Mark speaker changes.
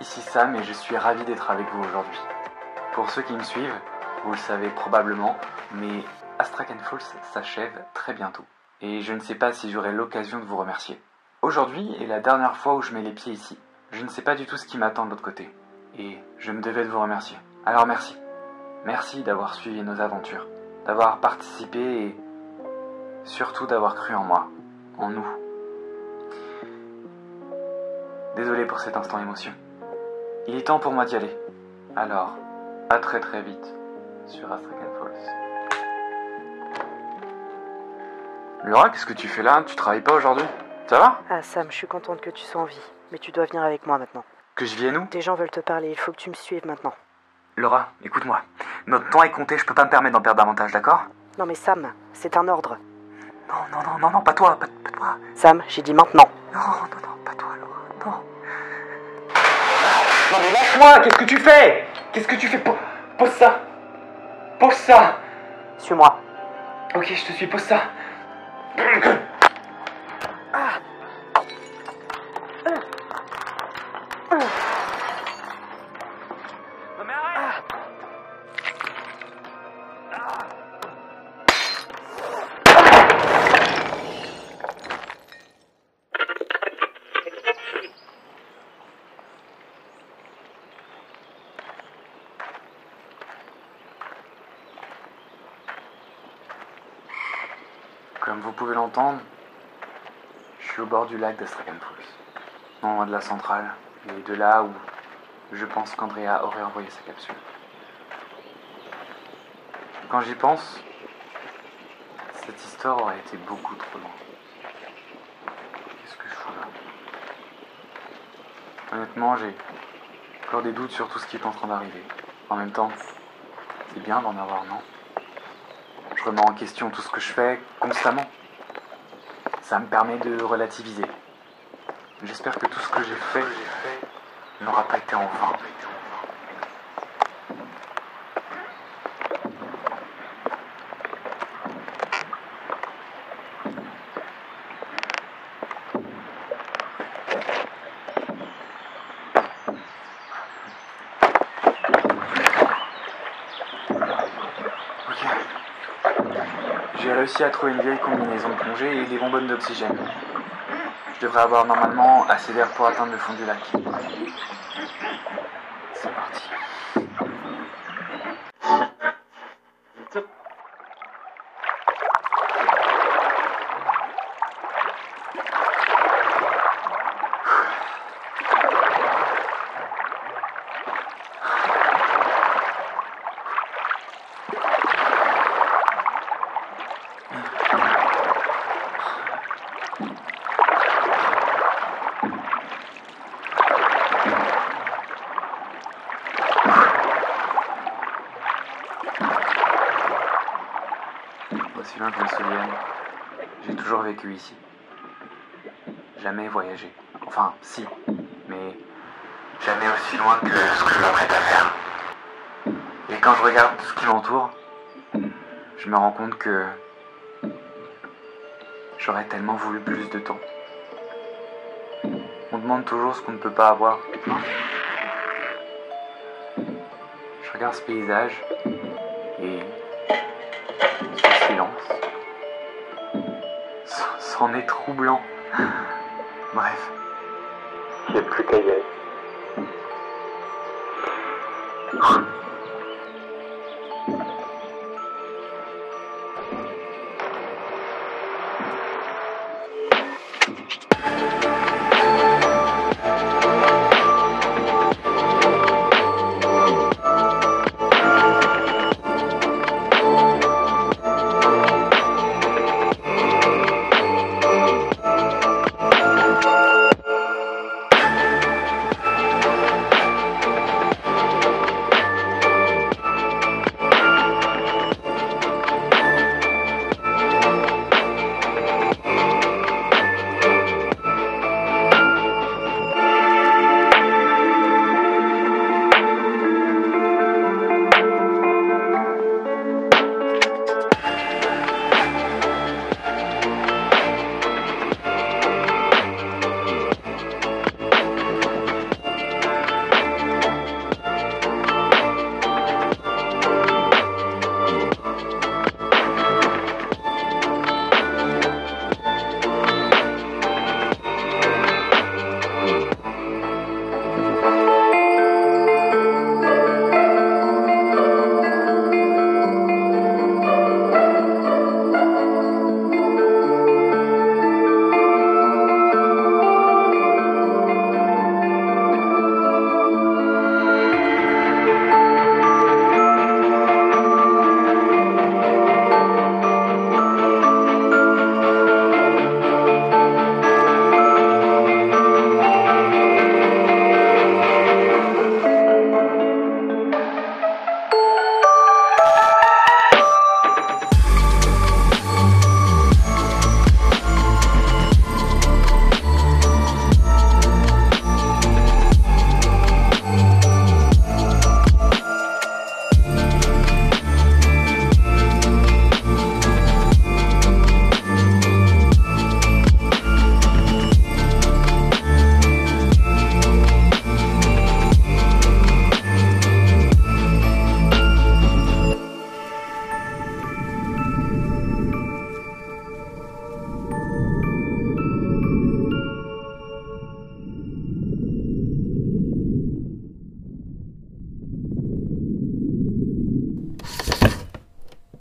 Speaker 1: Ici Sam et je suis ravi d'être avec vous aujourd'hui. Pour ceux qui me suivent, vous le savez probablement, mais Astrakan Falls s'achève très bientôt. Et je ne sais pas si j'aurai l'occasion de vous remercier. Aujourd'hui est la dernière fois où je mets les pieds ici. Je ne sais pas du tout ce qui m'attend de l'autre côté. Et je me devais de vous remercier. Alors merci. Merci d'avoir suivi nos aventures, d'avoir participé et surtout d'avoir cru en moi, en nous. Désolé pour cet instant émotion. Il est temps pour moi d'y aller. Alors, à très très vite sur Astrakan Falls. Laura, qu'est-ce que tu fais là? Tu travailles pas aujourd'hui? Ça va?
Speaker 2: Ah Sam, je suis contente que tu sois en vie, mais tu dois venir avec moi maintenant.
Speaker 1: Que je vienne où?
Speaker 2: Des gens veulent te parler, il faut que tu me suives maintenant.
Speaker 1: Laura, écoute-moi. Notre temps est compté, je peux pas me permettre d'en perdre davantage, d'accord?
Speaker 2: Non mais Sam, c'est un ordre.
Speaker 1: Non, non, non, non, non, pas toi, pas, pas toi.
Speaker 2: Sam, j'ai dit maintenant.
Speaker 1: Non, non, non, pas toi, Laura, non. Non mais lâche-moi, qu'est-ce que tu fais? Qu'est-ce que tu fais? Po- Pose ça. Pose ça.
Speaker 2: Suis-moi.
Speaker 1: Ok, je te suis, pose ça. Comme vous pouvez l'entendre, je suis au bord du lac d'Astrakan Falls, non loin de la centrale, et de là où je pense qu'Andrea aurait envoyé sa capsule. Quand j'y pense, cette histoire aurait été beaucoup trop longue. Qu'est-ce que je fous là? Honnêtement, j'ai encore des doutes sur tout ce qui est en train d'arriver. En même temps, c'est bien d'en avoir, non? Je remets en question tout ce que je fais constamment. Ça me permet de relativiser. J'espère que tout ce que j'ai fait n'aura pas été en vain. Ok. J'ai réussi à trouver une vieille combinaison de plongée et des bonbonnes d'oxygène. Je devrais avoir normalement assez d'air pour atteindre le fond du lac. C'est parti. Me souvienne, j'ai toujours vécu ici. Jamais voyagé. Enfin, si, mais jamais aussi loin que ce que je m'apprête à faire. Et quand je regarde tout ce qui m'entoure, je me rends compte que j'aurais tellement voulu plus de temps. On demande toujours ce qu'on ne peut pas avoir. Je regarde ce paysage et c'en est troublant. Bref. Il n'y a plus qu'à y aller. Oh.